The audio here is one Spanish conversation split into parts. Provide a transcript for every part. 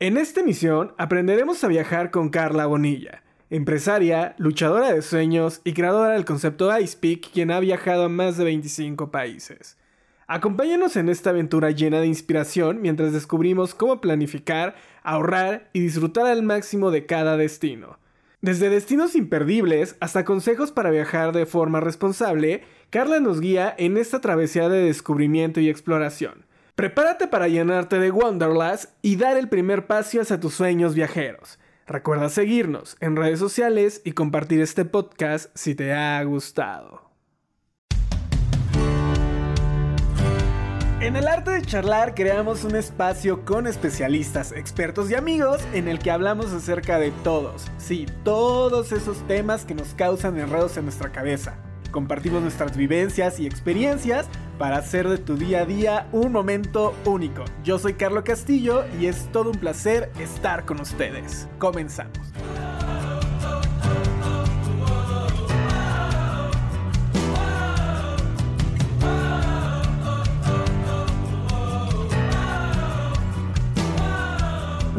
En esta emisión aprenderemos a viajar con Carla Bonilla, empresaria, luchadora de sueños y creadora del concepto IcePeak, quien ha viajado a más de 25 países. Acompáñanos en esta aventura llena de inspiración mientras descubrimos cómo planificar, ahorrar y disfrutar al máximo de cada destino. Desde destinos imperdibles hasta consejos para viajar de forma responsable, Carla nos guía en esta travesía de descubrimiento y exploración. Prepárate para llenarte de Wanderlust y dar el primer paso hacia tus sueños viajeros. Recuerda seguirnos en redes sociales y compartir este podcast si te ha gustado. En el arte de charlar creamos un espacio con especialistas, expertos y amigos en el que hablamos acerca de todos, sí, todos esos temas que nos causan enredos en nuestra cabeza. Compartimos nuestras vivencias y experiencias para hacer de tu día a día un momento único. Yo soy Carlo Castillo y es todo un placer estar con ustedes. Comenzamos.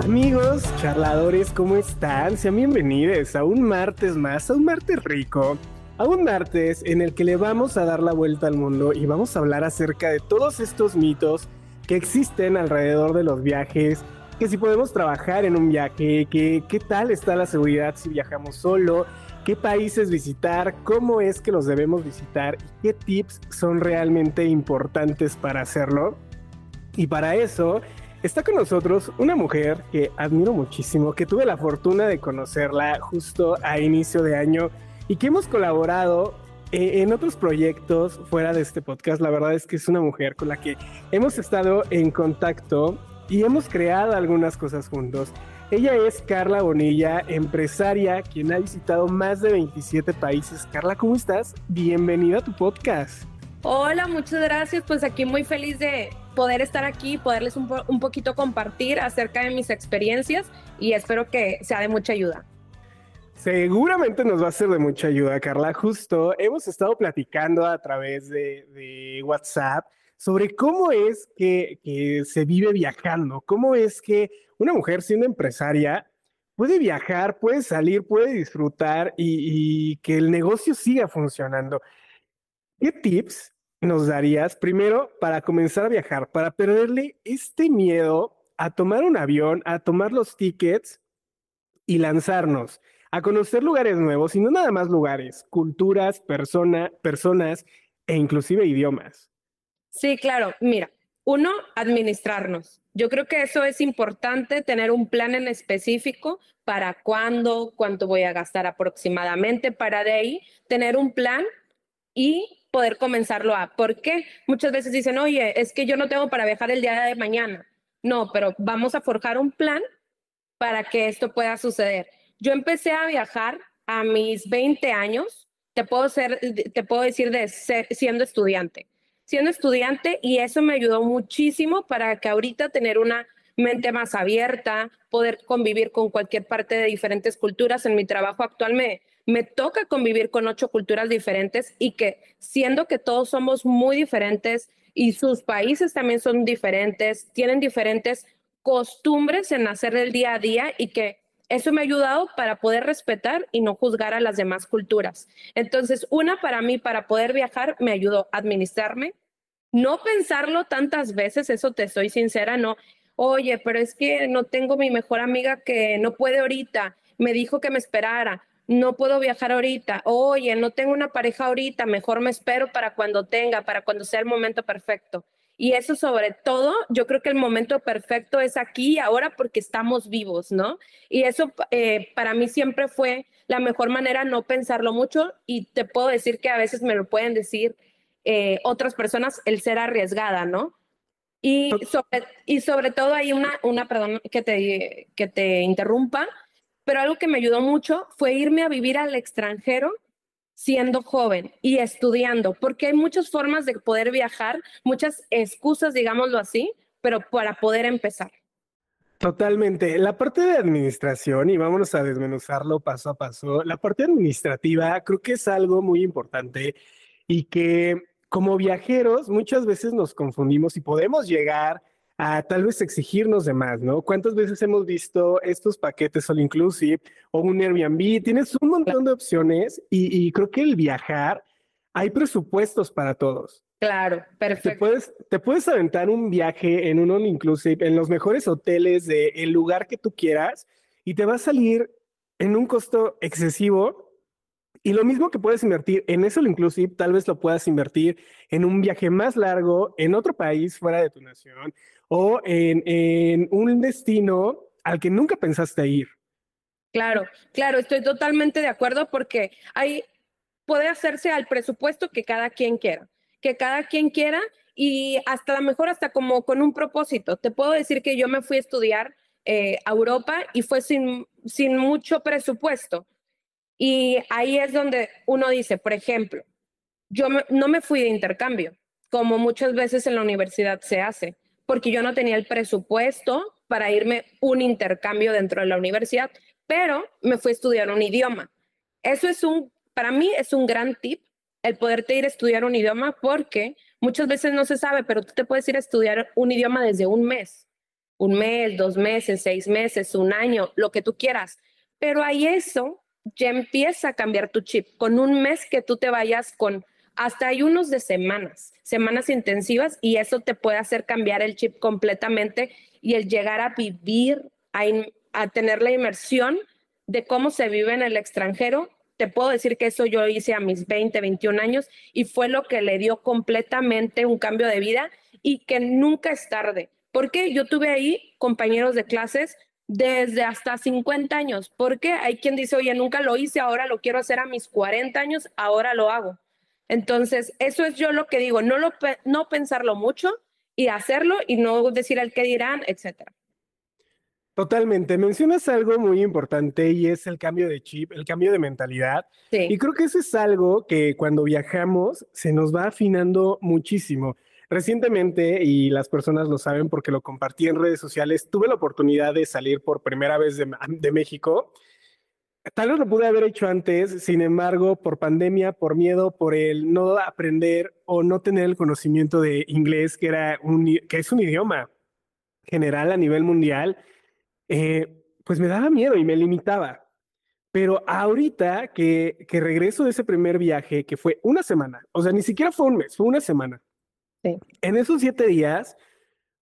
Amigos, charladores, ¿cómo están? Sean bienvenidos a un martes más, a un martes rico a un martes en el que le vamos a dar la vuelta al mundo y vamos a hablar acerca de todos estos mitos que existen alrededor de los viajes, que si podemos trabajar en un viaje, que qué tal está la seguridad si viajamos solo, qué países visitar, cómo es que los debemos visitar y qué tips son realmente importantes para hacerlo. Y para eso está con nosotros una mujer que admiro muchísimo, que tuve la fortuna de conocerla justo a inicio de año y que hemos colaborado eh, en otros proyectos fuera de este podcast. La verdad es que es una mujer con la que hemos estado en contacto y hemos creado algunas cosas juntos. Ella es Carla Bonilla, empresaria, quien ha visitado más de 27 países. Carla, ¿cómo estás? Bienvenida a tu podcast. Hola, muchas gracias. Pues aquí muy feliz de poder estar aquí, poderles un, un poquito compartir acerca de mis experiencias y espero que sea de mucha ayuda. Seguramente nos va a ser de mucha ayuda, Carla. Justo hemos estado platicando a través de, WhatsApp sobre cómo es que, se vive viajando, cómo es que una mujer siendo empresaria puede viajar, puede salir, puede disfrutar y, y que el negocio siga funcionando. ¿Qué tips nos darías primero para comenzar a viajar, para perderle este miedo a tomar un avión, a tomar los tickets y lanzarnos? A conocer lugares nuevos y no nada más lugares, culturas, persona, personas e inclusive idiomas. Sí, claro. Mira, uno, administrarnos. Yo creo que eso es importante, tener un plan en específico para cuándo, cuánto voy a gastar aproximadamente, para de ahí tener un plan y poder comenzarlo a. ¿Por qué? Muchas veces dicen, oye, es que yo no tengo para viajar el día de mañana. No, pero vamos a forjar un plan para que esto pueda suceder. Yo empecé a viajar a mis 20 años, te puedo, ser, te puedo decir de siendo estudiante. Siendo estudiante y eso me ayudó muchísimo para que ahorita tener una mente más abierta, poder convivir con cualquier parte de diferentes culturas. En mi trabajo actual me, me toca convivir con ocho culturas diferentes y que siendo que todos somos muy diferentes y sus países también son diferentes, tienen diferentes costumbres en hacer el día a día y que eso me ha ayudado para poder respetar y no juzgar a las demás culturas. Entonces, una para mí, para poder viajar, me ayudó a administrarme, no pensarlo tantas veces, eso te soy sincera, no, oye, pero es que no tengo mi mejor amiga que no puede ahorita, me dijo que me esperara, no puedo viajar ahorita, oye, no tengo una pareja ahorita, mejor me espero para cuando tenga, para cuando sea el momento perfecto. Y eso sobre todo, yo creo que el momento perfecto es aquí y ahora porque estamos vivos, ¿no? Y eso eh, para mí siempre fue la mejor manera no pensarlo mucho y te puedo decir que a veces me lo pueden decir eh, otras personas el ser arriesgada, ¿no? Y sobre, y sobre todo hay una, una, perdón que te, que te interrumpa, pero algo que me ayudó mucho fue irme a vivir al extranjero siendo joven y estudiando, porque hay muchas formas de poder viajar, muchas excusas, digámoslo así, pero para poder empezar. Totalmente. La parte de administración, y vámonos a desmenuzarlo paso a paso, la parte administrativa creo que es algo muy importante y que como viajeros muchas veces nos confundimos y podemos llegar a tal vez exigirnos de más, ¿no? ¿Cuántas veces hemos visto estos paquetes all inclusive o un Airbnb? Tienes un montón de opciones y, creo que el viajar, hay presupuestos para todos. Claro, perfecto. Te puedes, te puedes aventar un viaje en un all inclusive, en los mejores hoteles del lugar que tú quieras y te va a salir en un costo excesivo y lo mismo que puedes invertir en eso, inclusive, tal vez lo puedas invertir en un viaje más largo en otro país fuera de tu nación o en, un destino al que nunca pensaste ir. Claro, claro, estoy totalmente de acuerdo porque hay, puede hacerse al presupuesto que cada quien quiera, que cada quien quiera y hasta lo mejor hasta como con un propósito. Te puedo decir que yo me fui a estudiar eh, a Europa y fue sin, sin mucho presupuesto y ahí es donde uno dice, por ejemplo, yo no me fui de intercambio, como muchas veces en la universidad se hace, porque yo no tenía el presupuesto para irme un intercambio dentro de la universidad, pero me fui a estudiar un idioma. Eso es un, para mí es un gran tip, el poderte ir a estudiar un idioma, porque muchas veces no se sabe, pero tú te puedes ir a estudiar un idioma desde un mes, un mes, dos meses, seis meses, un año, lo que tú quieras. Pero ahí eso ya empieza a cambiar tu chip. Con un mes que tú te vayas con hasta hay unos de semanas, semanas intensivas, y eso te puede hacer cambiar el chip completamente y el llegar a vivir, a, tener la inmersión de cómo se vive en el extranjero. Te puedo decir que eso yo hice a mis 20, 21 años y fue lo que le dio completamente un cambio de vida y que nunca es tarde. Porque yo tuve ahí compañeros de clases desde hasta 50 años, porque hay quien dice, oye, nunca lo hice, ahora lo quiero hacer a mis 40 años, ahora lo hago. Entonces, eso es yo lo que digo, no, lo, no pensarlo mucho y hacerlo y no decir al qué dirán, etcétera. Totalmente. Mencionas algo muy importante y es el cambio de chip, el cambio de mentalidad. Y creo que eso es algo que cuando viajamos se nos va afinando muchísimo. Recientemente, y las personas lo saben porque lo compartí en redes sociales, tuve la oportunidad de salir por primera vez de, México. Tal vez lo pude haber hecho antes, sin embargo, por pandemia, por miedo, por el no aprender o no tener el conocimiento de inglés, que, era un, que es un idioma general a nivel mundial, eh, pues me daba miedo y me limitaba. Pero ahorita que, que regreso de ese primer viaje, que fue una semana, o sea, ni siquiera fue un mes, fue una semana, en esos siete días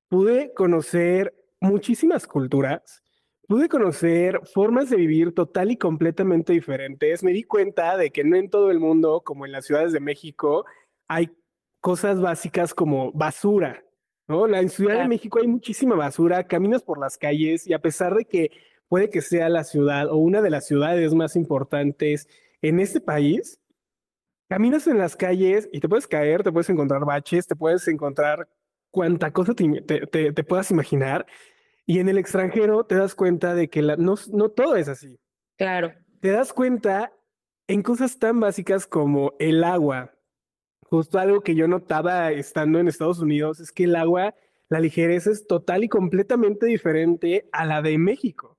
pude conocer muchísimas culturas, pude conocer formas de vivir total y completamente diferentes. Me di cuenta de que no en todo el mundo, como en las ciudades de México, hay cosas básicas como basura. ¿no? En la Ciudad de México hay muchísima basura, caminas por las calles y a pesar de que puede que sea la ciudad o una de las ciudades más importantes en este país, Caminas en las calles y te puedes caer, te puedes encontrar baches, te puedes encontrar cuanta cosa te, puedas imaginar. Y en el extranjero te das cuenta de que no, no todo es así. Claro. Te das cuenta en cosas tan básicas como el agua. Justo algo que yo notaba estando en Estados Unidos es que el agua, la ligereza es total y completamente diferente a la de México.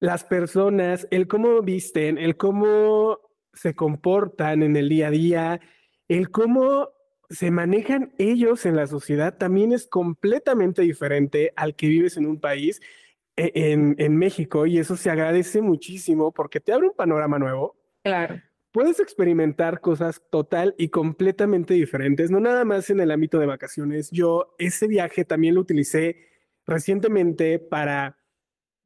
Las personas, el cómo visten, el cómo se comportan en el día a día, el cómo se manejan ellos en la sociedad también es completamente diferente al que vives en un país, e, en, en, México, y eso se agradece muchísimo porque te abre un panorama nuevo. Claro. Puedes experimentar cosas total y completamente diferentes, no nada más en el ámbito de vacaciones. Yo ese viaje también lo utilicé recientemente para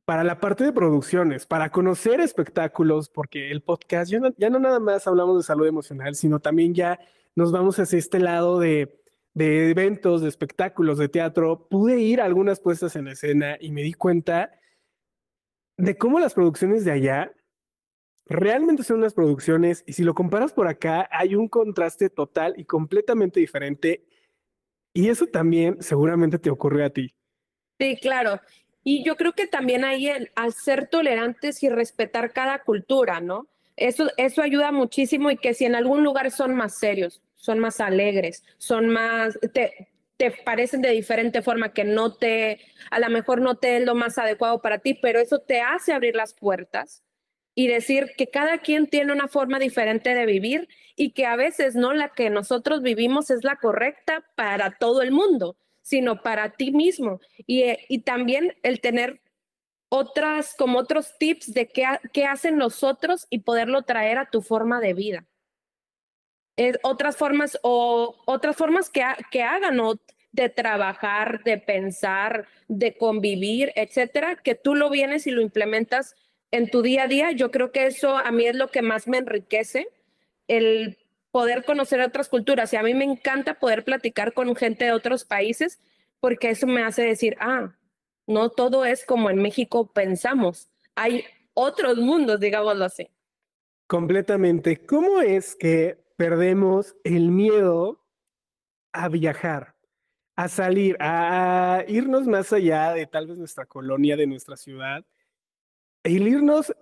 para la parte de producciones, para conocer espectáculos, porque el podcast ya no, ya no nada más hablamos de salud emocional, sino también ya nos vamos hacia este lado de, de eventos, de espectáculos, de teatro. Pude ir a algunas puestas en escena y me di cuenta de cómo las producciones de allá realmente son unas producciones y si lo comparas por acá hay un contraste total y completamente diferente y eso también seguramente te ocurrió a ti. Sí, claro. Y yo creo que también hay el, al ser tolerantes y respetar cada cultura, ¿no? Eso, eso ayuda muchísimo y que si en algún lugar son más serios, son más alegres, son más, te, te parecen de diferente forma, que no te, a lo mejor no te es lo más adecuado para ti, pero eso te hace abrir las puertas y decir que cada quien tiene una forma diferente de vivir y que a veces no la que nosotros vivimos es la correcta para todo el mundo sino para ti mismo. Y, eh, y también el tener otras, como otros tips de qué, qué hacen los otros y poderlo traer a tu forma de vida. Otras formas o otras formas que, que hagan o de trabajar, de pensar, de convivir, etcétera, que tú lo vienes y lo implementas en tu día a día. Yo creo que eso a mí es lo que más me enriquece, el poder conocer otras culturas. Y a mí me encanta poder platicar con gente de otros países porque eso me hace decir, ah, no todo es como en México pensamos. Hay otros mundos, digámoslo así. Completamente. ¿Cómo es que perdemos el miedo a viajar, a salir, a irnos más allá de tal vez nuestra colonia, de nuestra ciudad, el irnos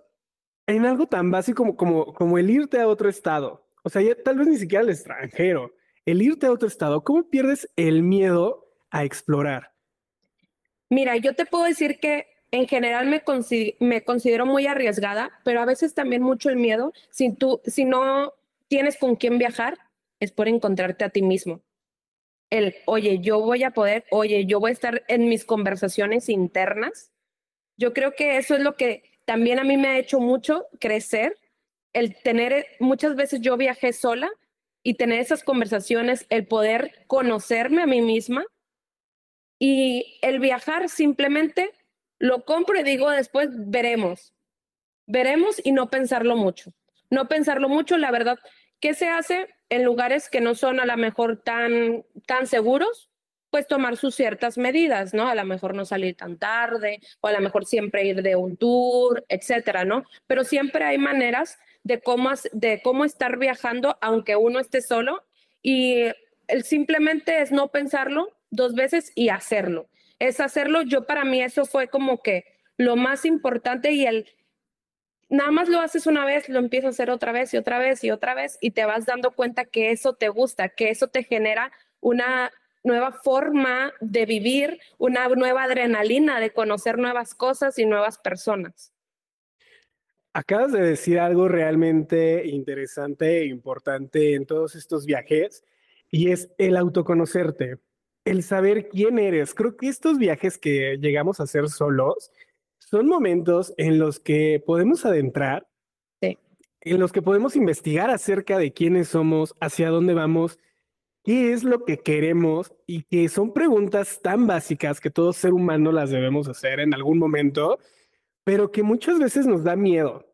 en algo tan básico como, como, como el irte a otro estado? O sea, ya, tal vez ni siquiera al extranjero. El irte a otro estado, ¿cómo pierdes el miedo a explorar? Mira, yo te puedo decir que en general me, me considero muy arriesgada, pero a veces también mucho el miedo. Si tú, si no tienes con quién viajar, es por encontrarte a ti mismo. El, oye, yo voy a poder, oye, yo voy a estar en mis conversaciones internas. Yo creo que eso es lo que también a mí me ha hecho mucho crecer, el tener, muchas veces yo viajé sola y tener esas conversaciones, el poder conocerme a mí misma y el viajar simplemente lo compro y digo después, veremos. Veremos y no pensarlo mucho. No pensarlo mucho, la verdad, ¿qué se hace en lugares que no son a lo mejor tan, tan seguros? Pues tomar sus ciertas medidas, ¿no? A lo mejor no salir tan tarde, o a lo mejor siempre ir de un tour, etcétera, ¿no? Pero siempre hay maneras de cómo, de cómo estar viajando, aunque uno esté solo, y el simplemente es no pensarlo, dos veces y hacerlo. Es hacerlo, yo para mí eso fue como que lo más importante y el, nada más lo haces una vez, lo empiezas a hacer otra vez y otra vez y otra vez y te vas dando cuenta que eso te gusta, que eso te genera una nueva forma de vivir, una nueva adrenalina de conocer nuevas cosas y nuevas personas. Acabas de decir algo realmente interesante e importante en todos estos viajes y es el autoconocerte el saber quién eres. Creo que estos viajes que llegamos a hacer solos son momentos en los que podemos adentrar, en los que podemos investigar acerca de quiénes somos, hacia dónde vamos, qué es lo que queremos y que son preguntas tan básicas que todo ser humano las debemos hacer en algún momento, pero que muchas veces nos da miedo,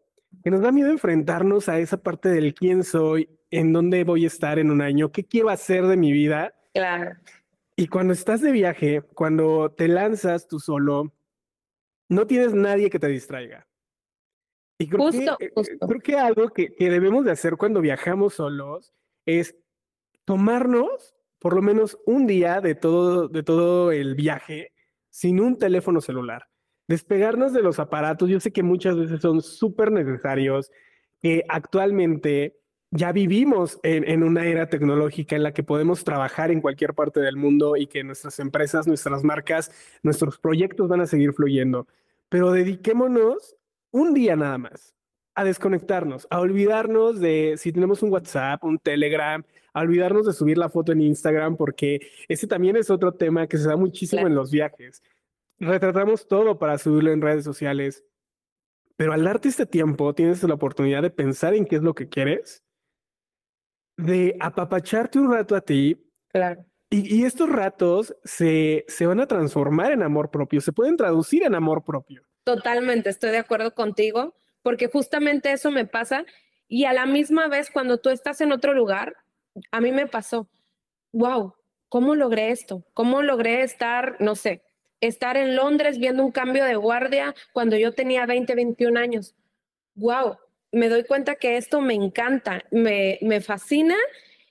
que nos da miedo enfrentarnos a esa parte del quién soy, en dónde voy a estar en un año, qué quiero hacer de mi vida. Claro. Y cuando estás de viaje, cuando te lanzas tú solo, no tienes nadie que te distraiga. Y creo, que, eh, creo que algo que, que debemos de hacer cuando viajamos solos es tomarnos por lo menos un día de todo, de todo el viaje sin un teléfono celular. Despegarnos de los aparatos, yo sé que muchas veces son súper necesarios, que actualmente ya vivimos en, una era tecnológica en la que podemos trabajar en cualquier parte del mundo y que nuestras empresas, nuestras marcas, nuestros proyectos van a seguir fluyendo. Pero dediquémonos un día nada más a desconectarnos, a olvidarnos de si tenemos un WhatsApp, un Telegram, a olvidarnos de subir la foto en Instagram, porque ese también es otro tema que se da muchísimo en los viajes. Retratamos todo para subirlo en redes sociales, pero al darte este tiempo tienes la oportunidad de pensar en qué es lo que quieres de apapacharte un rato a ti. Claro. Y, estos ratos se, se van a transformar en amor propio, se pueden traducir en amor propio. Totalmente, estoy de acuerdo contigo, porque justamente eso me pasa. Y a la misma vez, cuando tú estás en otro lugar, a mí me pasó, wow, ¿cómo logré esto? ¿Cómo logré estar, no sé, estar en Londres viendo un cambio de guardia cuando yo tenía 20, 21 años? Wow, me doy cuenta que esto me encanta, me, me fascina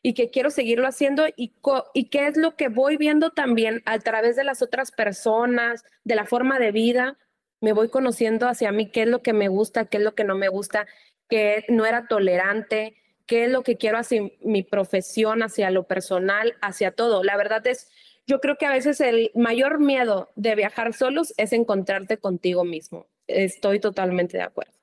y que quiero seguirlo haciendo y, y qué es lo que voy viendo también a través de las otras personas, de la forma de vida, me voy conociendo hacia mí qué es lo que me gusta, qué es lo que no me gusta, qué no era tolerante, qué es lo que quiero hacia mi profesión, hacia lo personal, hacia todo. La verdad es, yo creo que a veces el mayor miedo de viajar solos es encontrarte contigo mismo. Estoy totalmente de acuerdo.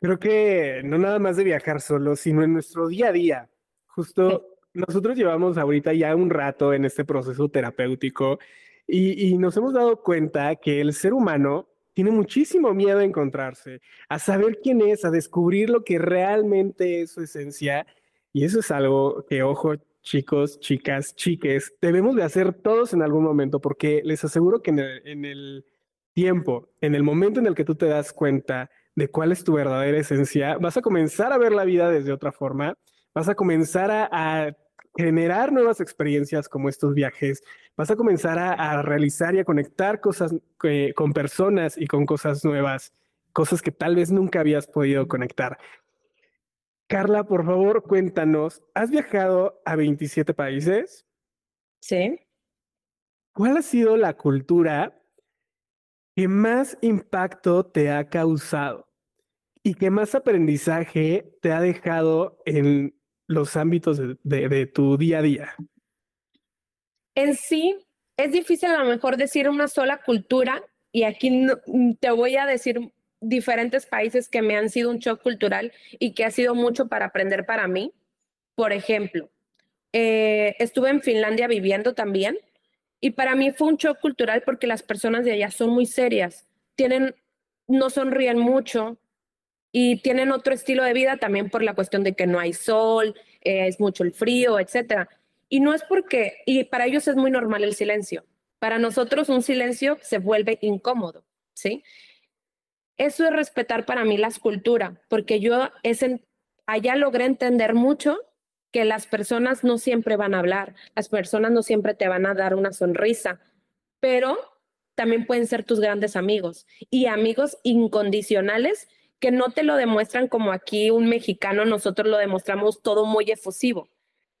Creo que no nada más de viajar solo, sino en nuestro día a día. Justo nosotros llevamos ahorita ya un rato en este proceso terapéutico y, y nos hemos dado cuenta que el ser humano tiene muchísimo miedo a encontrarse, a saber quién es, a descubrir lo que realmente es su esencia. Y eso es algo que, ojo, chicos, chicas, chiques, debemos de hacer todos en algún momento, porque les aseguro que en el, tiempo, en el momento en el que tú te das cuenta de cuál es tu verdadera esencia, vas a comenzar a ver la vida desde otra forma, vas a comenzar a generar nuevas experiencias como estos viajes, vas a comenzar a, realizar y a conectar cosas eh, con personas y con cosas nuevas, cosas que tal vez nunca habías podido conectar. Carla, por favor, cuéntanos, ¿has viajado a 27 países? Sí. ¿Cuál ha sido la cultura que más impacto te ha causado y que más aprendizaje te ha dejado en los ámbitos de, tu día a día? En sí, es difícil a lo mejor decir una sola cultura y aquí te voy a decir diferentes países que me han sido un shock cultural y que ha sido mucho para aprender para mí. Por ejemplo, eh, estuve en Finlandia viviendo también y para mí fue un shock cultural porque las personas de allá son muy serias, tienen, no sonríen mucho, y tienen otro estilo de vida también por la cuestión de que no hay sol, eh, es mucho el frío, etcétera. Y no es porque, y para ellos es muy normal el silencio. Para nosotros un silencio se vuelve incómodo, ¿sí? Eso es respetar para mí la escultura, porque yo es allá logré entender mucho que las personas no siempre van a hablar, las personas no siempre te van a dar una sonrisa, pero también pueden ser tus grandes amigos y amigos incondicionales que no te lo demuestran como aquí un mexicano, nosotros lo demostramos todo muy efusivo.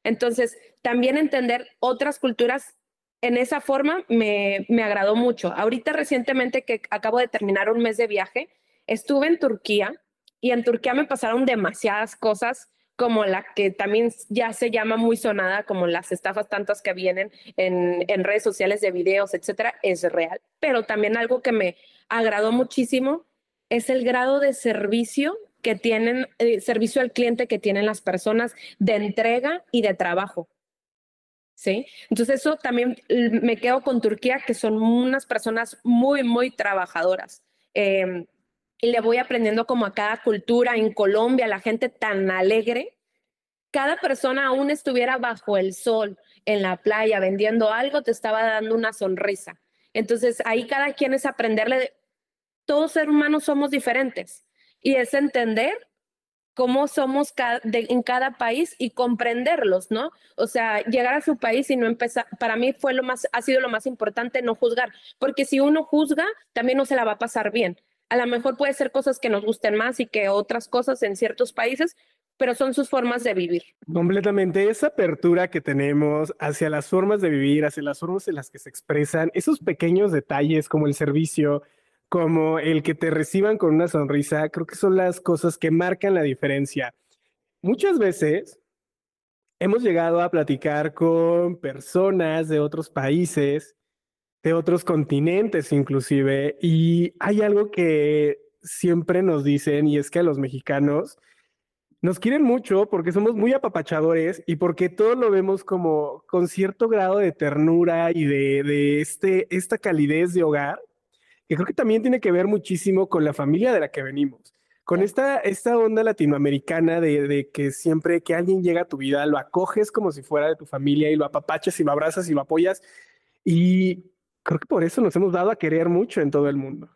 Entonces, también entender otras culturas en esa forma me, me agradó mucho. Ahorita recientemente que acabo de terminar un mes de viaje, estuve en Turquía y en Turquía me pasaron demasiadas cosas como la que también ya se llama muy sonada, como las estafas tantas que vienen en, en redes sociales de videos, etcétera, es real. Pero también algo que me agradó muchísimo es el grado de servicio que tienen, eh, servicio al cliente que tienen las personas de entrega y de trabajo. ¿Sí? Entonces eso también me quedo con Turquía, que son unas personas muy, muy trabajadoras. Em, y le voy aprendiendo como a cada cultura en Colombia, la gente tan alegre. Cada persona aún estuviera bajo el sol, en la playa, vendiendo algo, te estaba dando una sonrisa. Entonces ahí cada quien es aprenderle todos seres humanos somos diferentes y es entender cómo somos en cada país y comprenderlos, ¿no? O sea, llegar a su país y no empezar, para mí fue lo más, ha sido lo más importante no juzgar, porque si uno juzga, también no se la va a pasar bien. A lo mejor puede ser cosas que nos gusten más y que otras cosas en ciertos países, pero son sus formas de vivir. Completamente, esa apertura que tenemos hacia las formas de vivir, hacia las formas en las que se expresan, esos pequeños detalles como el servicio, como el que te reciban con una sonrisa, creo que son las cosas que marcan la diferencia. Muchas veces hemos llegado a platicar con personas de otros países, de otros continentes inclusive, y hay algo que siempre nos dicen y es que a los mexicanos nos quieren mucho porque somos muy apapachadores y porque todo lo vemos como con cierto grado de ternura y de, de este, esta calidez de hogar que creo que también tiene que ver muchísimo con la familia de la que venimos, con esta, esta onda latinoamericana de, que siempre que alguien llega a tu vida, lo acoges como si fuera de tu familia y lo apapachas y lo abrazas y lo apoyas. Y creo que por eso nos hemos dado a querer mucho en todo el mundo.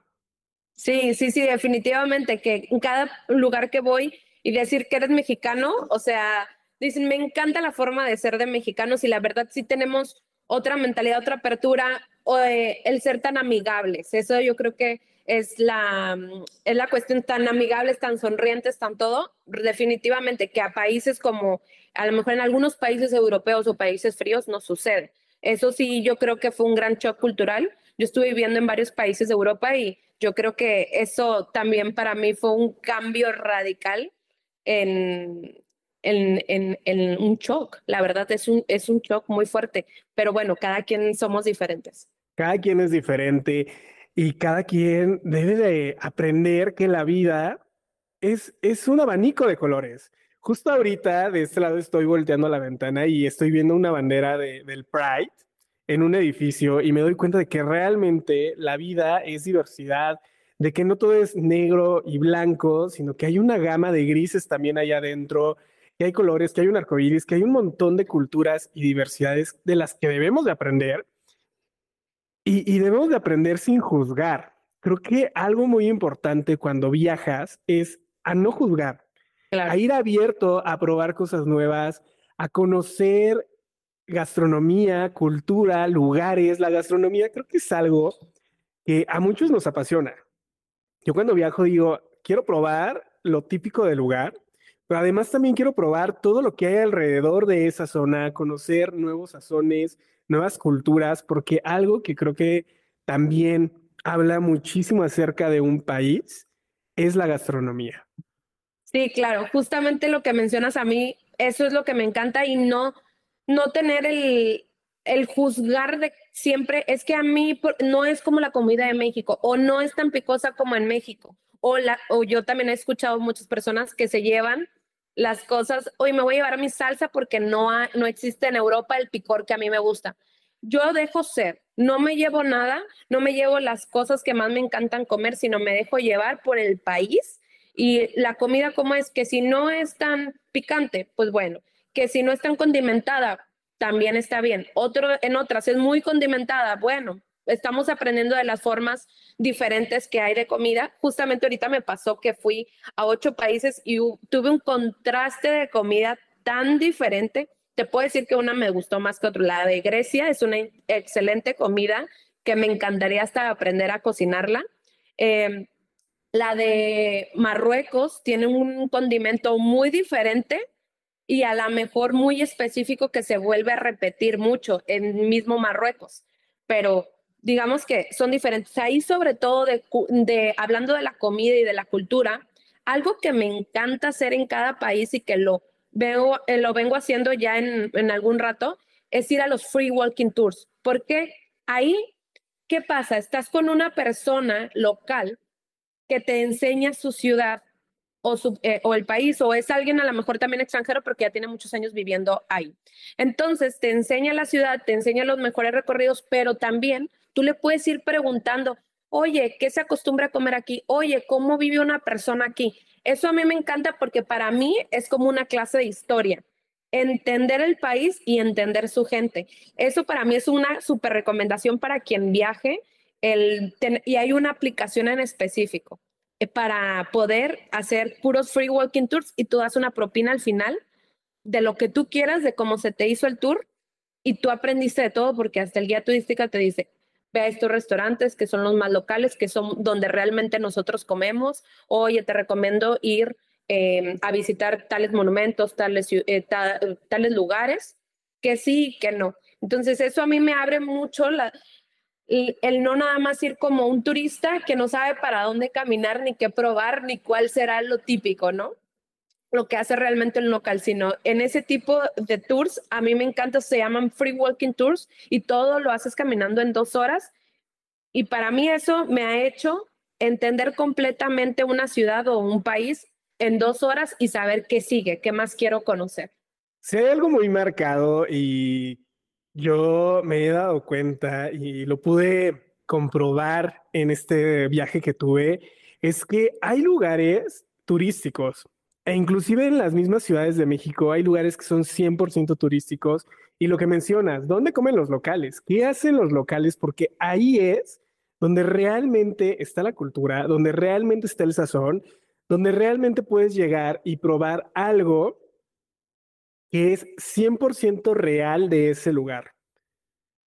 Sí, sí, sí, definitivamente, que en cada lugar que voy y decir que eres mexicano, o sea, dicen, me encanta la forma de ser de mexicanos y la verdad sí tenemos otra mentalidad, otra apertura, eh, el ser tan amigables. Eso yo creo que es la, es la cuestión tan amigables, tan sonrientes, tan todo. Definitivamente que a países como, a lo mejor en algunos países europeos o países fríos no sucede. Eso sí, yo creo que fue un gran shock cultural. Yo estuve viviendo en varios países de Europa y yo creo que eso también para mí fue un cambio radical en, en, en, un shock. La verdad es un, es un shock muy fuerte, pero bueno, cada quien somos diferentes. Cada quien es diferente y cada quien debe de aprender que la vida es, es un abanico de colores. justo ahorita de este lado estoy volteando a la ventana y estoy viendo una bandera de, del Pride en un edificio y me doy cuenta de que realmente la vida es diversidad, de que no todo es negro y blanco, sino que hay una gama de grises también allá adentro, que hay colores, que hay un arcoíris, que hay un montón de culturas y diversidades de las que debemos de aprender y, y debemos de aprender sin juzgar. Creo que algo muy importante cuando viajas es a no juzgar, a ir abierto a probar cosas nuevas, a conocer gastronomía, cultura, lugares. La gastronomía creo que es algo que a muchos nos apasiona. Yo cuando viajo digo, quiero probar lo típico del lugar, pero además también quiero probar todo lo que hay alrededor de esa zona, conocer nuevos sazones, nuevas culturas, porque algo que creo que también habla muchísimo acerca de un país es la gastronomía. Sí, claro, justamente lo que mencionas a mí, eso es lo que me encanta y no, no tener el, el juzgar de siempre es que a mí no es como la comida de México o no es tan picosa como en México. O, la, o yo también he escuchado muchas personas que se llevan las cosas, hoy me voy a llevar mi salsa porque no, no existe en Europa el picor que a mí me gusta. Yo dejo ser, no me llevo nada, no me llevo las cosas que más me encantan comer, sino me dejo llevar por el país y la comida como es, que si no es tan picante, pues bueno, que si no es tan condimentada, también está bien. Otro, en otras es muy condimentada. Bueno, estamos aprendiendo de las formas diferentes que hay de comida. Justamente ahorita me pasó que fui a ocho países y tuve un contraste de comida tan diferente. Te puedo decir que una me gustó más que otra. La de Grecia es una excelente comida que me encantaría hasta aprender a cocinarla. Em, la de Marruecos tiene un condimento muy diferente y a lo mejor muy específico que se vuelve a repetir mucho en mismo Marruecos, pero digamos que son diferentes. Ahí sobre todo de, hablando de la comida y de la cultura, algo que me encanta hacer en cada país y que lo veo, eh, lo vengo haciendo ya en, en algún rato, es ir a los free walking tours, porque ahí, ¿qué pasa? Estás con una persona local que te enseña su ciudad, o, eh, o, el país, o es alguien a lo mejor también extranjero porque ya tiene muchos años viviendo ahí. Entonces, te enseña la ciudad, te enseña los mejores recorridos, pero también tú le puedes ir preguntando, oye, ¿qué se acostumbra a comer aquí? Oye, ¿cómo vive una persona aquí? Eso a mí me encanta porque para mí es como una clase de historia. Entender el país y entender su gente. Eso para mí es una súper recomendación para quien viaje el, y hay una aplicación en específico eh, para poder hacer puros free walking tours y tú das una propina al final de lo que tú quieras, de cómo se te hizo el tour y tú aprendiste de todo porque hasta el guía turística te dice, ve a estos restaurantes que son los más locales, que son donde realmente nosotros comemos, oye, te recomiendo ir em, a visitar tales monumentos, tales, eh, tales lugares, que sí, que no. Entonces eso a mí me abre mucho la, el no nada más ir como un turista que no sabe para dónde caminar, ni qué probar, ni cuál será lo típico, ¿no? Lo que hace realmente el local, sino en ese tipo de tours, a mí me encanta, se llaman free walking tours y todo lo haces caminando en dos horas. Y para mí eso me ha hecho entender completamente una ciudad o un país en dos horas y saber qué sigue, qué más quiero conocer. Si hay algo muy marcado y yo me he dado cuenta y lo pude comprobar en este viaje que tuve, es que hay lugares turísticos e inclusive en las mismas ciudades de México hay lugares que son 100% turísticos y lo que mencionas, ¿dónde comen los locales? ¿Qué hacen los locales? Porque ahí es donde realmente está la cultura, donde realmente está el sazón, donde realmente puedes llegar y probar algo que es 100% real de ese lugar.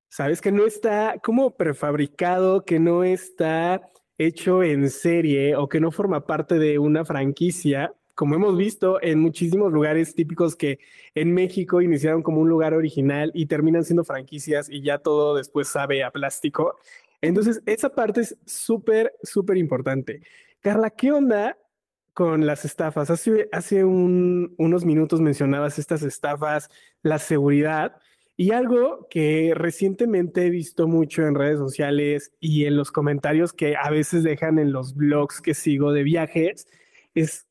Sabes que no está como prefabricado, que no está hecho en serie o que no forma parte de una franquicia, como hemos visto en muchísimos lugares típicos que en México iniciaron como un lugar original y terminan siendo franquicias y ya todo después sabe a plástico. Entonces, esa parte es súper, súper importante. Carla, ¿qué onda con las estafas. Hace, hace unos minutos mencionabas estas estafas, la seguridad. Y algo que recientemente he visto mucho en redes sociales y en los comentarios que a veces dejan en los blogs que sigo de viajes es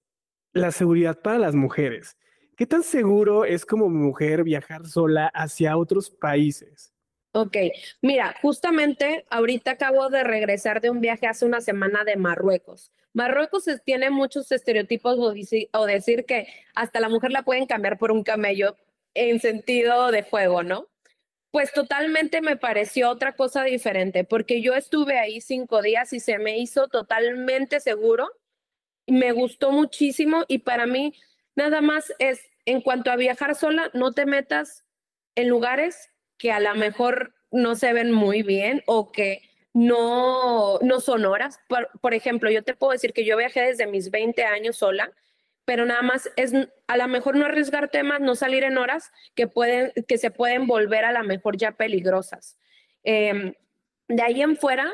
la seguridad para las mujeres. ¿qué tan seguro es como mujer viajar sola hacia otros países? Ok, mira, justamente ahorita acabo de regresar de un viaje hace una semana de Marruecos. Marruecos tiene muchos estereotipos o, decir que hasta la mujer la pueden cambiar por un camello en sentido de juego, ¿no? Pues totalmente me pareció otra cosa diferente, porque yo estuve ahí cinco días y se me hizo totalmente seguro, me gustó muchísimo y para mí nada más es, en cuanto a viajar sola, no te metas en lugares que a lo mejor no se ven muy bien o que no, no son horas. Por, por ejemplo, yo te puedo decir que yo viajé desde mis 20 años sola pero nada más es a lo mejor no arriesgar temas, no salir en horas que, pueden, que se pueden volver a lo mejor ya peligrosas. Em, de ahí en fuera,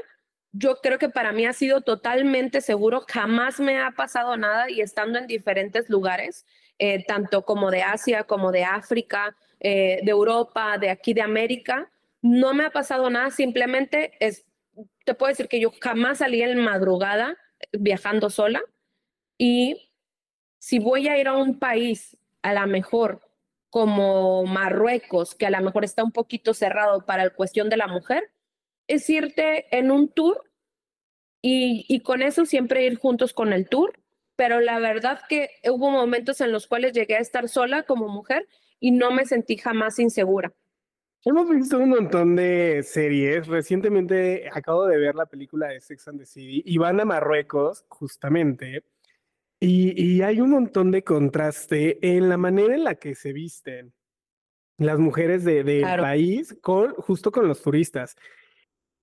yo creo que para mí ha sido totalmente seguro, jamás me ha pasado nada y estando en diferentes lugares, eh, tanto como de Asia, como de África, eh, de Europa, de aquí de América, no me ha pasado nada, simplemente es, te puedo decir que yo jamás salí en madrugada viajando sola y si voy a ir a un país a lo mejor como Marruecos, que a lo mejor está un poquito cerrado para la cuestión de la mujer, es irte en un tour y, y con eso siempre ir juntos con el tour. Pero la verdad que hubo momentos en los cuales llegué a estar sola como mujer y no me sentí jamás insegura. Hemos visto un montón de series. Recientemente acabo de ver la película de Sex and the City y van a Marruecos, justamente, y, hay un montón de contraste en la manera en la que se visten las mujeres del de, país con, justo con los turistas.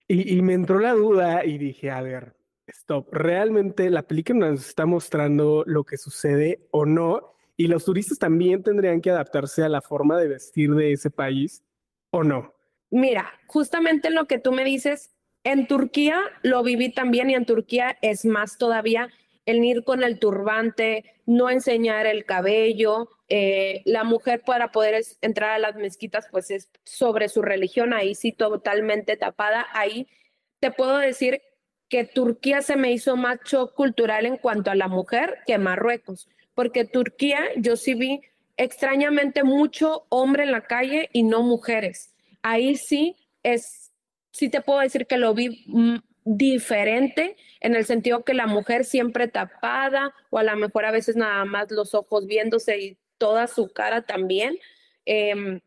Y, me entró la duda y dije, a ver, stop, ¿realmente la película nos está mostrando lo que sucede o no? Y los turistas también tendrían que adaptarse a la forma de vestir de ese país o no. Mira, justamente lo que tú me dices, en Turquía lo viví también y en Turquía es más todavía el ir con el turbante, no enseñar el cabello. Eh, la mujer para poder entrar a las mezquitas, pues es sobre su religión, ahí sí totalmente tapada. Ahí te puedo decir que Turquía se me hizo más cultural en cuanto a la mujer que Marruecos, porque Turquía yo sí vi extrañamente mucho hombre en la calle y no mujeres. Ahí sí es, sí te puedo decir que lo vi mm, diferente en el sentido que la mujer siempre tapada o a lo mejor a veces nada más los ojos viéndose y toda su cara también. Em,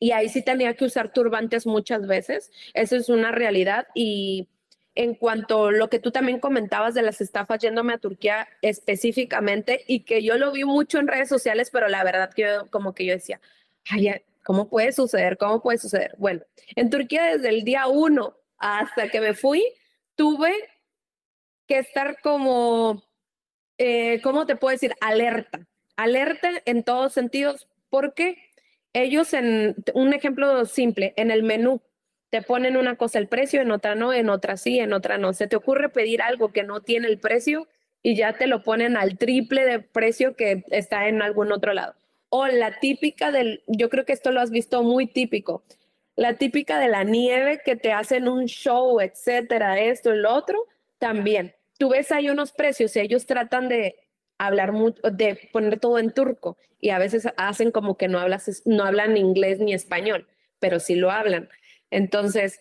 y ahí sí tenía que usar turbantes muchas veces. Eso es una realidad. Y en cuanto a lo que tú también comentabas de las estafas yéndome a Turquía específicamente y que yo lo vi mucho en redes sociales, pero la verdad que como que yo decía, ay, ¿cómo puede suceder? ¿Cómo puede suceder? Bueno, en Turquía desde el día uno hasta que me fui, tuve que estar como, eh, ¿cómo te puedo decir? Alerta, alerta en todos sentidos, porque ellos en, un ejemplo simple, en el menú, te ponen una cosa el precio, en otra no, en otra sí, en otra no. Se te ocurre pedir algo que no tiene el precio y ya te lo ponen al triple de precio que está en algún otro lado. O la típica del, yo creo que esto lo has visto muy típico, la típica de la nieve que te hacen un show, etcétera, esto lo otro, también. Tú ves ahí unos precios y ellos tratan de hablar mucho, de poner todo en turco y a veces hacen como que no hablas, no hablan inglés ni español, pero sí lo hablan. Entonces,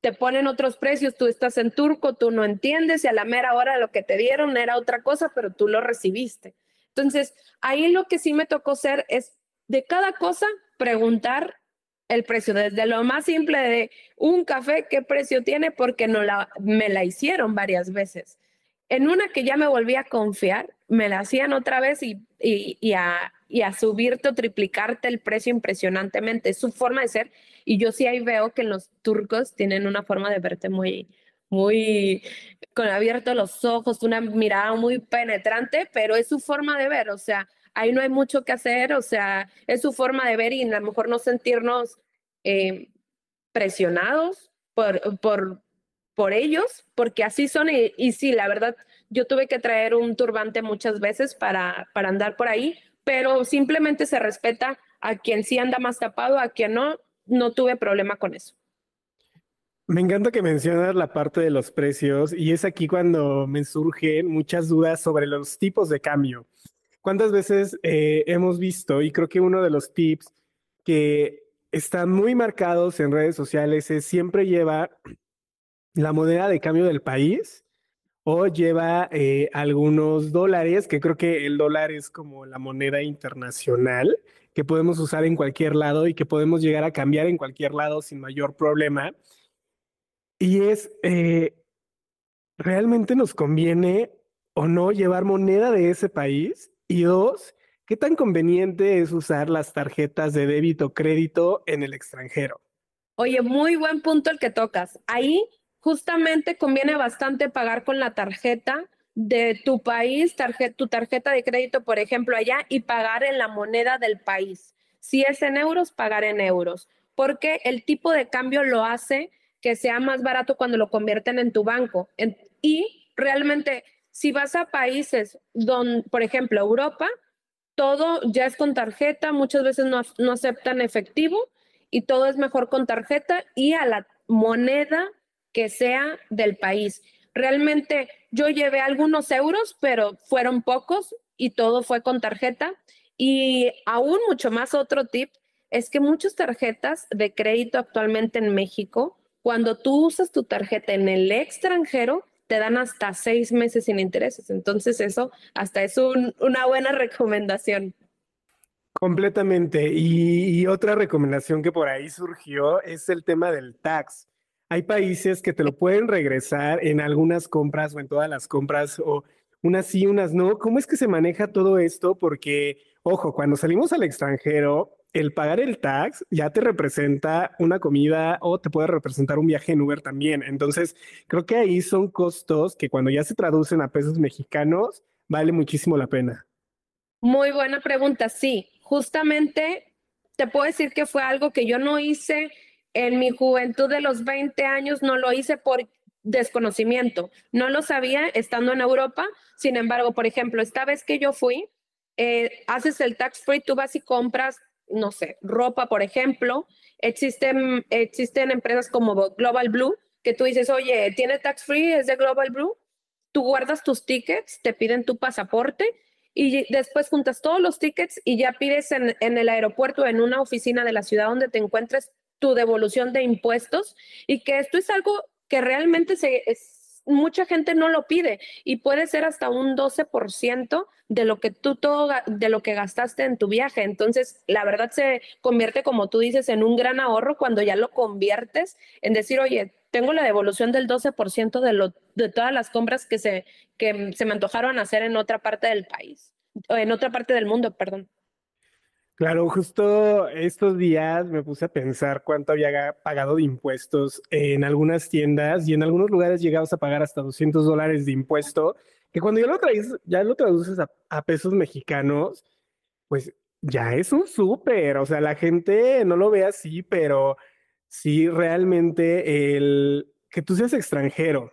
te ponen otros precios, tú estás en turco, tú no entiendes y a la mera hora lo que te dieron era otra cosa, pero tú lo recibiste. Entonces, ahí lo que sí me tocó ser es de cada cosa preguntar el precio, desde lo más simple de un café, qué precio tiene, porque no la, me la hicieron varias veces. En una que ya me volví a confiar, me la hacían otra vez y, y, a, y a subirte o triplicarte el precio impresionantemente. Es su forma de ser. Y yo sí ahí veo que los turcos tienen una forma de verte muy, muy con abiertos los ojos, una mirada muy penetrante, pero es su forma de ver. O sea, ahí no hay mucho que hacer, o sea, es su forma de ver y a lo mejor no sentirnos eh, presionados por, por, por ellos, porque así son y, sí, la verdad, yo tuve que traer un turbante muchas veces para, para andar por ahí, pero simplemente se respeta a quien sí anda más tapado, a quien no, no tuve problema con eso. Me encanta que mencionas la parte de los precios y es aquí cuando me surgen muchas dudas sobre los tipos de cambio. ¿Cuántas veces eh, hemos visto, y creo que uno de los tips que están muy marcados en redes sociales es siempre llevar la moneda de cambio del país o lleva eh, algunos dólares, que creo que el dólar es como la moneda internacional que podemos usar en cualquier lado y que podemos llegar a cambiar en cualquier lado sin mayor problema. Y es, eh, ¿realmente nos conviene o no llevar moneda de ese país? Y dos, ¿qué tan conveniente es usar las tarjetas de débito o crédito en el extranjero? Oye, muy buen punto el que tocas. Ahí justamente conviene bastante pagar con la tarjeta de tu país, tu tarjeta de crédito, por ejemplo, allá y pagar en la moneda del país. Si es en euros, pagar en euros, porque el tipo de cambio lo hace que sea más barato cuando lo convierten en tu banco. y realmente, si vas a países donde, por ejemplo, Europa, todo ya es con tarjeta, muchas veces no, no aceptan efectivo y todo es mejor con tarjeta y a la moneda que sea del país. Realmente yo llevé algunos euros, pero fueron pocos y todo fue con tarjeta. Y aún mucho más otro tip es que muchas tarjetas de crédito actualmente en México, cuando tú usas tu tarjeta en el extranjero, te dan hasta seis meses sin intereses. Entonces eso hasta es una buena recomendación. Completamente. y, otra recomendación que por ahí surgió es el tema del tax hay países que te lo pueden regresar en algunas compras o en todas las compras o unas sí, unas no. ¿Cómo es que se maneja todo esto? Porque, ojo, cuando salimos al extranjero, el pagar el tax ya te representa una comida o te puede representar un viaje en Uber también. Entonces, creo que ahí son costos que cuando ya se traducen a pesos mexicanos, vale muchísimo la pena. Muy buena pregunta, sí. Justamente te puedo decir que fue algo que yo no hice en mi juventud de los 20 años no lo hice por desconocimiento, no lo sabía estando en Europa. Sin embargo, por ejemplo, esta vez que yo fui, eh, haces el tax free, tú vas y compras, no sé, ropa, por ejemplo. Existen, existen empresas como Global Blue que tú dices, oye, ¿tiene tax free? ¿Es de Global Blue? Tú guardas tus tickets, te piden tu pasaporte y después juntas todos los tickets y ya pides en, el aeropuerto, en una oficina de la ciudad donde te encuentres, tu devolución de impuestos y que esto es algo que realmente se, es, mucha gente no lo pide y puede ser hasta un 12% de lo que tú todo, de lo que gastaste en tu viaje. Entonces, la verdad se convierte, como tú dices, en un gran ahorro cuando ya lo conviertes en decir, oye, tengo la devolución del 12% de, lo, de todas las compras que se, que se me antojaron hacer en otra parte del país, o en otra parte del mundo, perdón. Claro, justo estos días me puse a pensar cuánto había pagado de impuestos en algunas tiendas y en algunos lugares llegabas a pagar hasta 200 dólares de impuesto, que cuando ya lo, traes, traduces a, pesos mexicanos, pues ya es un súper, o sea, la gente no lo ve así, pero sí realmente el que tú seas extranjero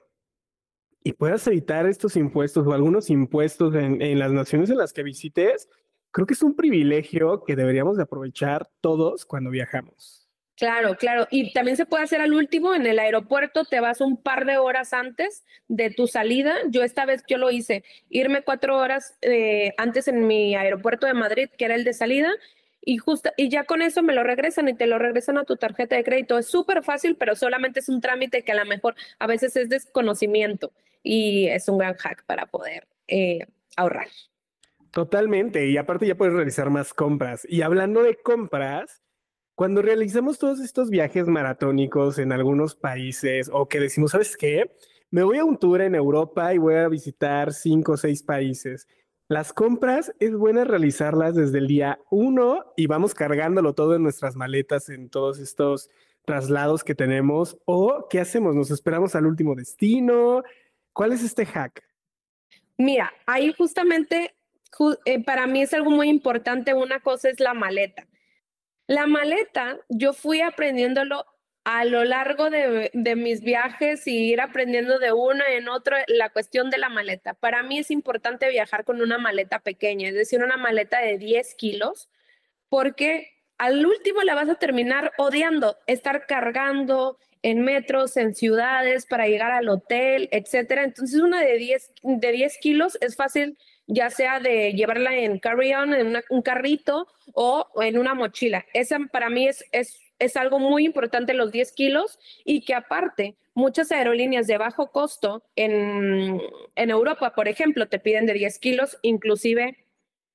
y puedas evitar estos impuestos o algunos impuestos en, en las naciones en las que visites, creo que es un privilegio que deberíamos de aprovechar todos cuando viajamos. Claro, claro. Y también se puede hacer al último, en el aeropuerto te vas un par de horas antes de tu salida. Yo esta vez yo lo hice, irme cuatro horas eh, antes en mi aeropuerto de Madrid, que era el de salida, y, justo, y ya con eso me lo regresan y te lo regresan a tu tarjeta de crédito. Es súper fácil, pero solamente es un trámite que a lo mejor a veces es desconocimiento y es un gran hack para poder eh, ahorrar. Totalmente, y aparte ya puedes realizar más compras. Y hablando de compras, cuando realizamos todos estos viajes maratónicos en algunos países o que decimos, ¿sabes qué? Me voy a un tour en Europa y voy a visitar cinco o seis países. Las compras es bueno realizarlas desde el día uno y vamos cargándolo todo en nuestras maletas en todos estos traslados que tenemos. ¿O qué hacemos? ¿Nos esperamos al último destino? ¿Cuál es este hack? Mira, ahí justamente eh, para mí es algo muy importante. Una cosa es la maleta. La maleta, yo fui aprendiéndolo a lo largo de, de, mis viajes y ir aprendiendo de uno en otro la cuestión de la maleta. Para mí es importante viajar con una maleta pequeña, es decir, una maleta de 10 kilos, porque al último la vas a terminar odiando, estar cargando, en metros, en ciudades, para llegar al hotel, etcétera. Entonces, una de 10, de 10 kilos es fácil, ya sea de llevarla en carry-on, en un carrito o, en una mochila. Esa para mí es, es, es algo muy importante, los 10 kilos, y que aparte, muchas aerolíneas de bajo costo en, en Europa, por ejemplo, te piden de 10 kilos, inclusive,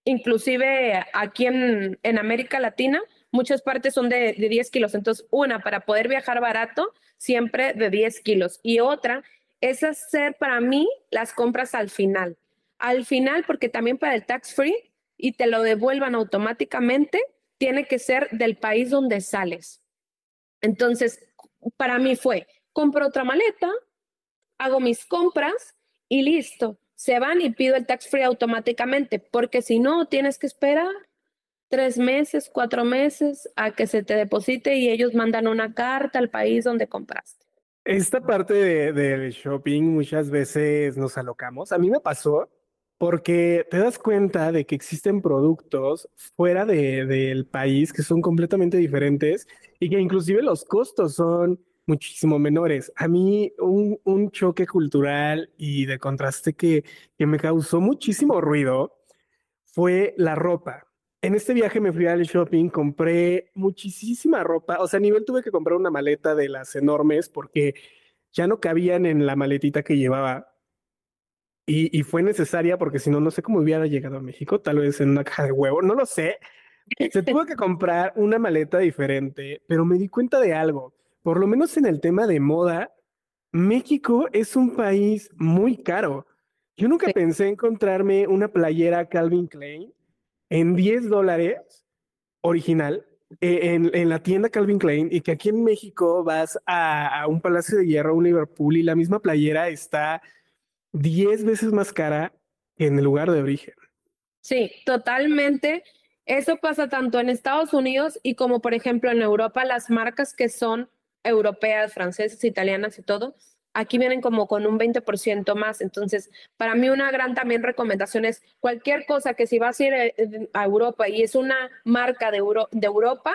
inclusive aquí en, en América Latina muchas partes son de, 10 kilos. Entonces, una, para poder viajar barato, siempre de 10 kilos. Y otra es hacer para mí las compras al final. Al final, porque también para el tax free y te lo devuelvan automáticamente, tiene que ser del país donde sales. Entonces, para mí fue, compro otra maleta, hago mis compras y listo. Se van y pido el tax free automáticamente, porque si no, tienes que esperar tres meses, cuatro meses a que se te deposite y ellos mandan una carta al país donde compraste. Esta parte del de, shopping muchas veces nos alocamos. A mí me pasó porque te das cuenta de que existen productos fuera del país que son completamente diferentes y que inclusive los costos son muchísimo menores. A mí un, un choque cultural y de contraste que, que me causó muchísimo ruido fue la ropa en este viaje me fui al shopping, compré muchísima ropa. O sea, a nivel tuve que comprar una maleta de las enormes porque ya no cabían en la maletita que llevaba. Y, fue necesaria porque si no, no sé cómo hubiera llegado a México, tal vez en una caja de huevo, no lo sé. Se tuvo que comprar una maleta diferente, pero me di cuenta de algo. Por lo menos en el tema de moda, México es un país muy caro. Yo nunca pensé encontrarme una playera Calvin Klein en 10 dólares original eh, en, la tienda Calvin Klein y que aquí en México vas a, un Palacio de Hierro, un Liverpool y la misma playera está 10 veces más cara en el lugar de origen. Sí, totalmente. Eso pasa tanto en Estados Unidos y como por ejemplo en Europa, las marcas que son europeas, francesas, italianas y todo, aquí vienen como con un 20% más. Entonces, para mí una gran también recomendación es cualquier cosa que si vas a ir eh, a Europa y es una marca de, de Europa,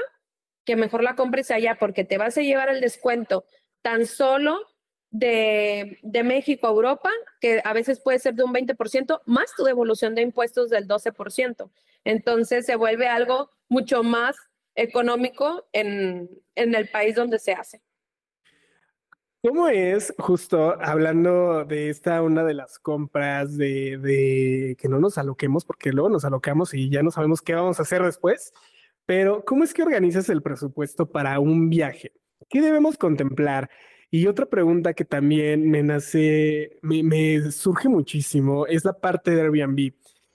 que mejor la compres allá porque te vas a llevar el descuento tan solo de, de, México a Europa, que a veces puede ser de un 20%, más tu devolución de impuestos del 12%. Entonces se vuelve algo mucho más económico en, en el país donde se hace. ¿Cómo es, justo hablando de esta, una de las compras de, de, que no nos aloquemos, porque luego nos alocamos y ya no sabemos qué vamos a hacer después? Pero, ¿cómo es que organizas el presupuesto para un viaje? ¿Qué debemos contemplar? Y otra pregunta que también me nace, me, surge muchísimo, es la parte de Airbnb.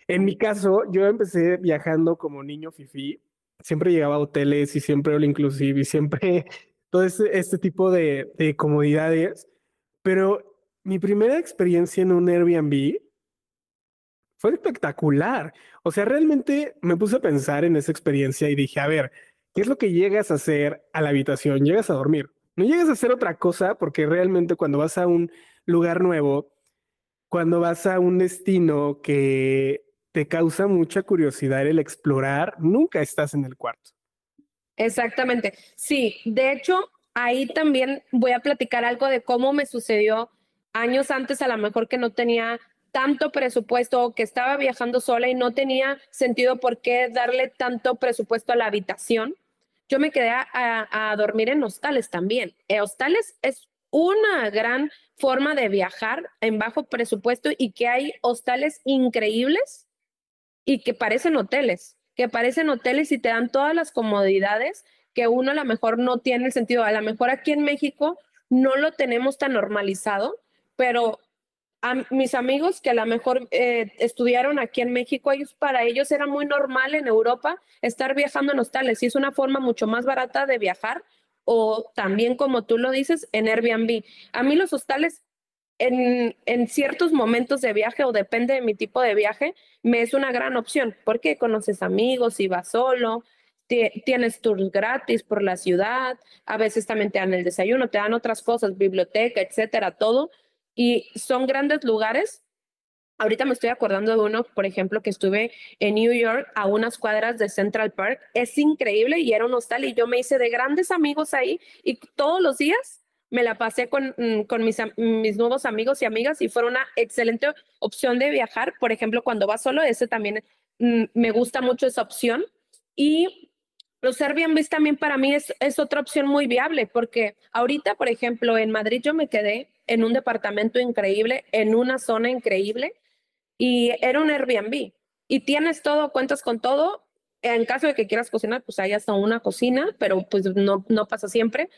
En mi caso, yo empecé viajando como niño fifi, siempre llegaba a hoteles y siempre all inclusive y siempre todo este, este tipo de, de comodidades, pero mi primera experiencia en un Airbnb fue espectacular. O sea, realmente me puse a pensar en esa experiencia y dije, a ver, ¿qué es lo que llegas a hacer a la habitación? Llegas a dormir. No llegas a hacer otra cosa porque realmente cuando vas a un lugar nuevo, cuando vas a un destino que te causa mucha curiosidad el explorar, nunca estás en el cuarto. Exactamente. Sí, de hecho, ahí también voy a platicar algo de cómo me sucedió años antes, a lo mejor que no tenía tanto presupuesto, que estaba viajando sola y no tenía sentido por qué darle tanto presupuesto a la habitación. Yo me quedé a, dormir en hostales también. Eh, hostales es una gran forma de viajar en bajo presupuesto y que hay hostales increíbles y que parecen hoteles que parecen hoteles y te dan todas las comodidades que uno a lo mejor no tiene el sentido. A lo mejor aquí en México no lo tenemos tan normalizado, pero a mis amigos que a lo mejor eh, estudiaron aquí en México, ellos para ellos era muy normal en Europa estar viajando en hostales y es una forma mucho más barata de viajar o también como tú lo dices en Airbnb. A mí los hostales en, ciertos momentos de viaje o depende de mi tipo de viaje, me es una gran opción porque conoces amigos, y vas solo, tienes tours gratis por la ciudad, a veces también te dan el desayuno, te dan otras cosas, biblioteca, etcétera, todo. Y son grandes lugares. Ahorita me estoy acordando de uno, por ejemplo, que estuve en New York a unas cuadras de Central Park. Es increíble y era un hostal y yo me hice de grandes amigos ahí y todos los días me la pasé con, mm, con mis, mis nuevos amigos y amigas y fue una excelente opción de viajar. Por ejemplo, cuando vas solo, ese también mm, me gusta mucho esa opción. Y los Airbnb también para mí es, es otra opción muy viable porque ahorita, por ejemplo, en Madrid yo me quedé en un departamento increíble, en una zona increíble y era un Airbnb. Y tienes todo, cuentas con todo. En caso de que quieras cocinar, pues hay hasta una cocina, pero pues no, no pasa siempre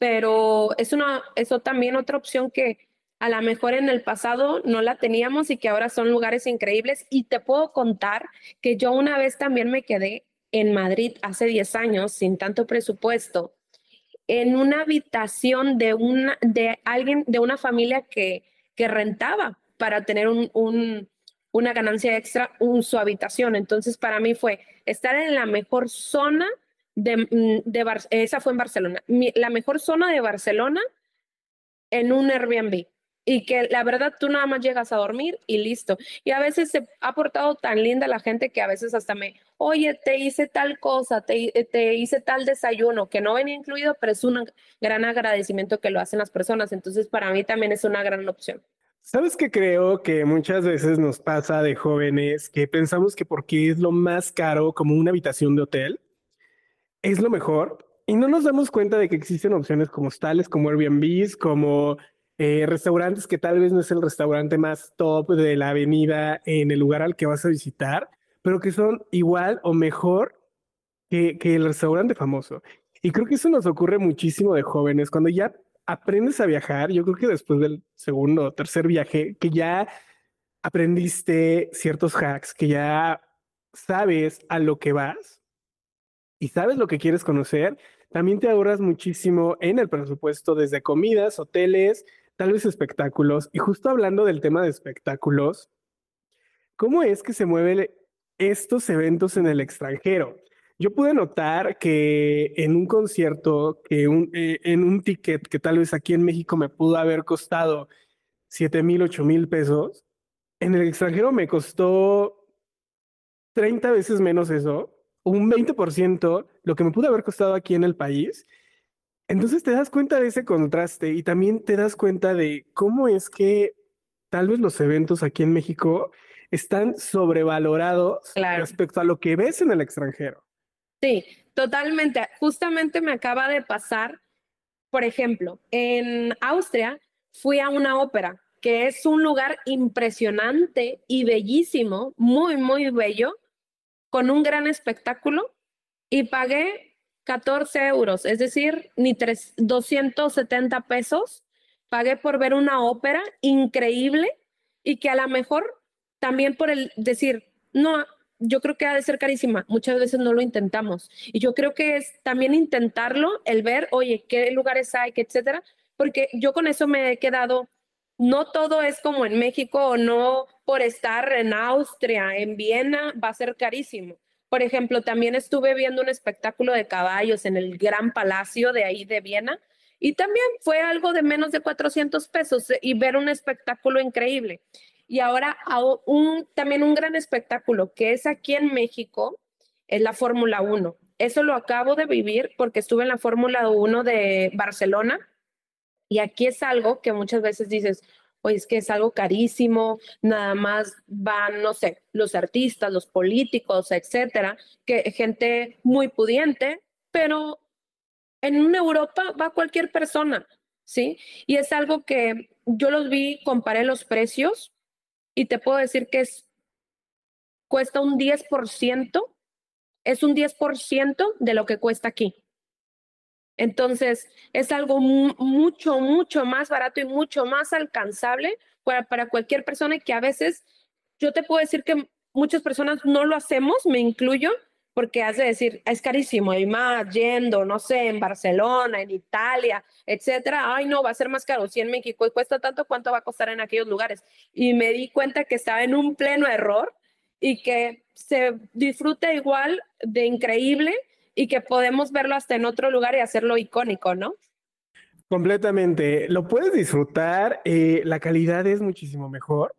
pero es una, eso también otra opción que a lo mejor en el pasado no la teníamos y que ahora son lugares increíbles. Y te puedo contar que yo una vez también me quedé en Madrid hace 10 años sin tanto presupuesto en una habitación de una de alguien de una familia que, que rentaba para tener un, un, una ganancia extra en su habitación. Entonces para mí fue estar en la mejor zona de, mm, de esa fue en Barcelona, la mejor zona de Barcelona en un Airbnb. Y que la verdad tú nada más llegas a dormir y listo. Y a veces se ha portado tan linda la gente que a veces hasta me, oye, te hice tal cosa, te, te hice tal desayuno, que no venía incluido, pero es un gran agradecimiento que lo hacen las personas. Entonces para mí también es una gran opción. ¿Sabes qué creo que muchas veces nos pasa de jóvenes que pensamos que porque es lo más caro como una habitación de hotel, es lo mejor y no nos damos cuenta de que existen opciones como tales, como Airbnb, como eh, restaurantes que tal vez no es el restaurante más top de la avenida en el lugar al que vas a visitar, pero que son igual o mejor que, que el restaurante famoso. Y creo que eso nos ocurre muchísimo de jóvenes. Cuando ya aprendes a viajar, yo creo que después del segundo o tercer viaje, que ya aprendiste ciertos hacks, que ya sabes a lo que vas, y sabes lo que quieres conocer, también te ahorras muchísimo en el presupuesto desde comidas, hoteles, tal vez espectáculos. Y justo hablando del tema de espectáculos, ¿cómo es que se mueven estos eventos en el extranjero? Yo pude notar que en un concierto, que eh, en un ticket que tal vez aquí en México me pudo haber costado 7 mil, 8 mil pesos, en el extranjero me costó 30 veces menos eso un 20% lo que me pudo haber costado aquí en el país. Entonces te das cuenta de ese contraste y también te das cuenta de cómo es que tal vez los eventos aquí en México están sobrevalorados respecto a lo que ves en el extranjero. Sí, totalmente. Justamente me acaba de pasar, por ejemplo, en Austria fui a una ópera, que es un lugar impresionante y bellísimo, muy, muy bello, con un gran espectáculo y pagué 14 euros, es decir, ni 3, 270 pesos. Pagué por ver una ópera increíble y que a lo mejor también por el decir, no, yo creo que ha de ser carísima. Muchas veces no lo intentamos. Y yo creo que es también intentarlo, el ver, oye, qué lugares hay, qué etcétera, porque yo con eso me he quedado no todo es como en México o no por estar en Austria, en Viena, va a ser carísimo. Por ejemplo, también estuve viendo un espectáculo de caballos en el Gran Palacio de ahí de Viena y también fue algo de menos de 400 pesos y ver un espectáculo increíble. Y ahora también un gran espectáculo que es aquí en México es la Fórmula 1. Eso lo acabo de vivir porque estuve en la Fórmula 1 de Barcelona y aquí es algo que muchas veces dices, oye, es que es algo carísimo, nada más van, no sé, los artistas, los políticos, etcétera, que gente muy pudiente, pero en Europa va cualquier persona, ¿sí? Y es algo que yo los vi, comparé los precios y te puedo decir que es, cuesta un 10%, es un 10% de lo que cuesta aquí. Entonces, es algo mucho, mucho más barato y mucho más alcanzable para, para cualquier persona que a veces yo te puedo decir que muchas personas no lo hacemos, me incluyo, porque has de decir, es carísimo, y más yendo, no sé, en Barcelona, en Italia, etcétera, ay no, va a ser más caro, si en México cuesta tanto, ¿cuánto va a costar en aquellos lugares? Y me di cuenta que estaba en un pleno error y que se disfruta igual de increíble y que podemos verlo hasta en otro lugar y hacerlo icónico, ¿no? Completamente. Lo puedes disfrutar, eh, la calidad es muchísimo mejor.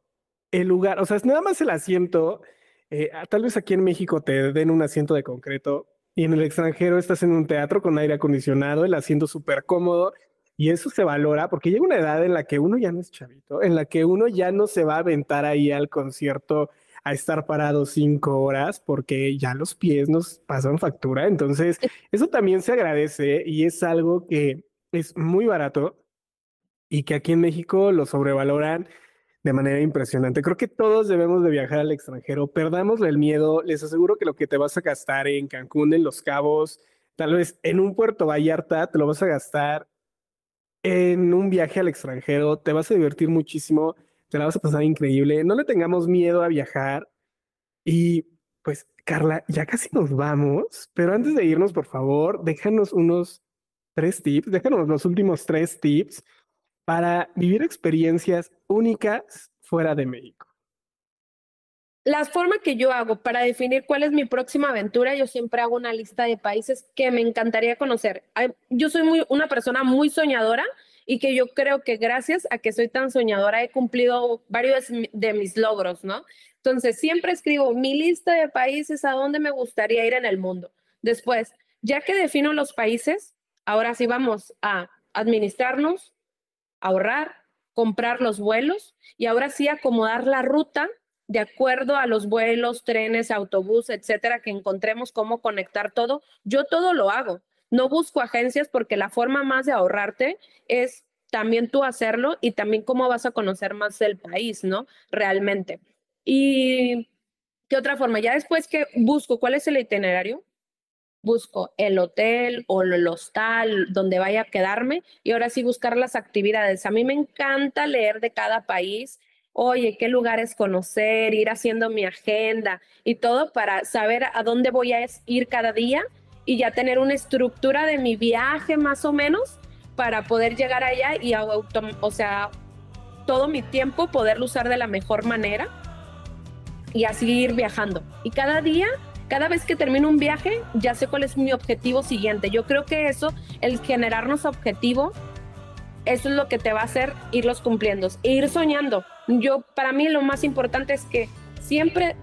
El lugar, o sea, es nada más el asiento. Eh, tal vez aquí en México te den un asiento de concreto y en el extranjero estás en un teatro con aire acondicionado, el asiento súper cómodo y eso se valora porque llega una edad en la que uno ya no es chavito, en la que uno ya no se va a aventar ahí al concierto a estar parado cinco horas porque ya los pies nos pasan factura. Entonces, eso también se agradece y es algo que es muy barato y que aquí en México lo sobrevaloran de manera impresionante. Creo que todos debemos de viajar al extranjero, perdamos el miedo, les aseguro que lo que te vas a gastar en Cancún, en Los Cabos, tal vez en un Puerto Vallarta, te lo vas a gastar en un viaje al extranjero, te vas a divertir muchísimo, te la vas a pasar increíble, no le tengamos miedo a viajar y pues Carla, ya casi nos vamos, pero antes de irnos, por favor, déjanos unos tres tips, déjanos los últimos tres tips para vivir experiencias únicas fuera de México. La forma que yo hago para definir cuál es mi próxima aventura, yo siempre hago una lista de países que me encantaría conocer. Yo soy una persona muy soñadora y que yo creo que gracias a que soy tan soñadora he cumplido varios de mis logros, ¿no? Entonces, siempre escribo mi lista de países a donde me gustaría ir en el mundo. Después, ya que defino los países, ahora sí vamos a administrarnos, ahorrar, comprar los vuelos y ahora sí acomodar la ruta de acuerdo a los vuelos, trenes, autobús, etcétera, que encontremos cómo conectar todo. Yo todo lo hago. No busco agencias porque la forma más de ahorrarte es también tú hacerlo y también cómo vas a conocer más el país, ¿no? Realmente. Y qué otra forma, ya después que busco cuál es el itinerario, busco el hotel o el hostal donde vaya a quedarme y ahora sí buscar las actividades. A mí me encanta leer de cada país, oye, qué lugares conocer, ir haciendo mi agenda y todo para saber a dónde voy a ir cada día y ya tener una estructura de mi viaje más o menos para poder llegar allá y, o sea, todo mi tiempo poderlo usar de la mejor manera y así ir viajando. Y cada día cada vez que termino un viaje, ya sé cuál es mi objetivo siguiente. Yo creo que eso, el generarnos objetivo, eso es lo que te va a hacer irlos cumpliendo, e ir soñando. Yo, para mí, lo más importante es que siempre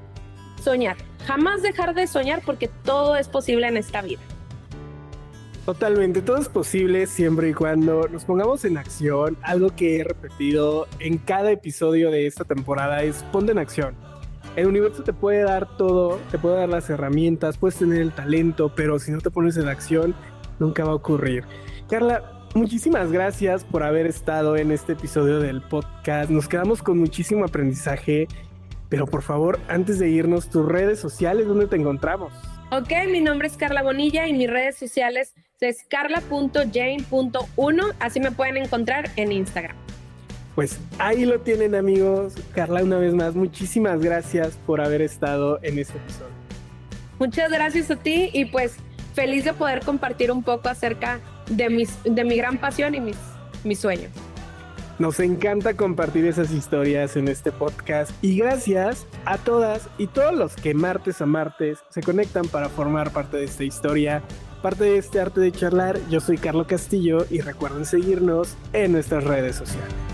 soñar, jamás dejar de soñar porque todo es posible en esta vida. Totalmente, todo es posible siempre y cuando nos pongamos en acción. Algo que he repetido en cada episodio de esta temporada es ponte en acción el universo te puede dar todo, te puede dar las herramientas, puedes tener el talento, pero si no te pones en acción, nunca va a ocurrir. Carla, muchísimas gracias por haber estado en este episodio del podcast. Nos quedamos con muchísimo aprendizaje, pero por favor, antes de irnos, tus redes sociales, ¿dónde te encontramos? Ok, mi nombre es Carla Bonilla y mis redes sociales es carla.jane.1, así me pueden encontrar en Instagram. Pues ahí lo tienen amigos. Carla, una vez más, muchísimas gracias por haber estado en este episodio. Muchas gracias a ti y pues feliz de poder compartir un poco acerca de, mis, de mi gran pasión y mis, mis sueños. Nos encanta compartir esas historias en este podcast y gracias a todas y todos los que martes a martes se conectan para formar parte de esta historia, parte de este arte de charlar. Yo soy Carlos Castillo y recuerden seguirnos en nuestras redes sociales.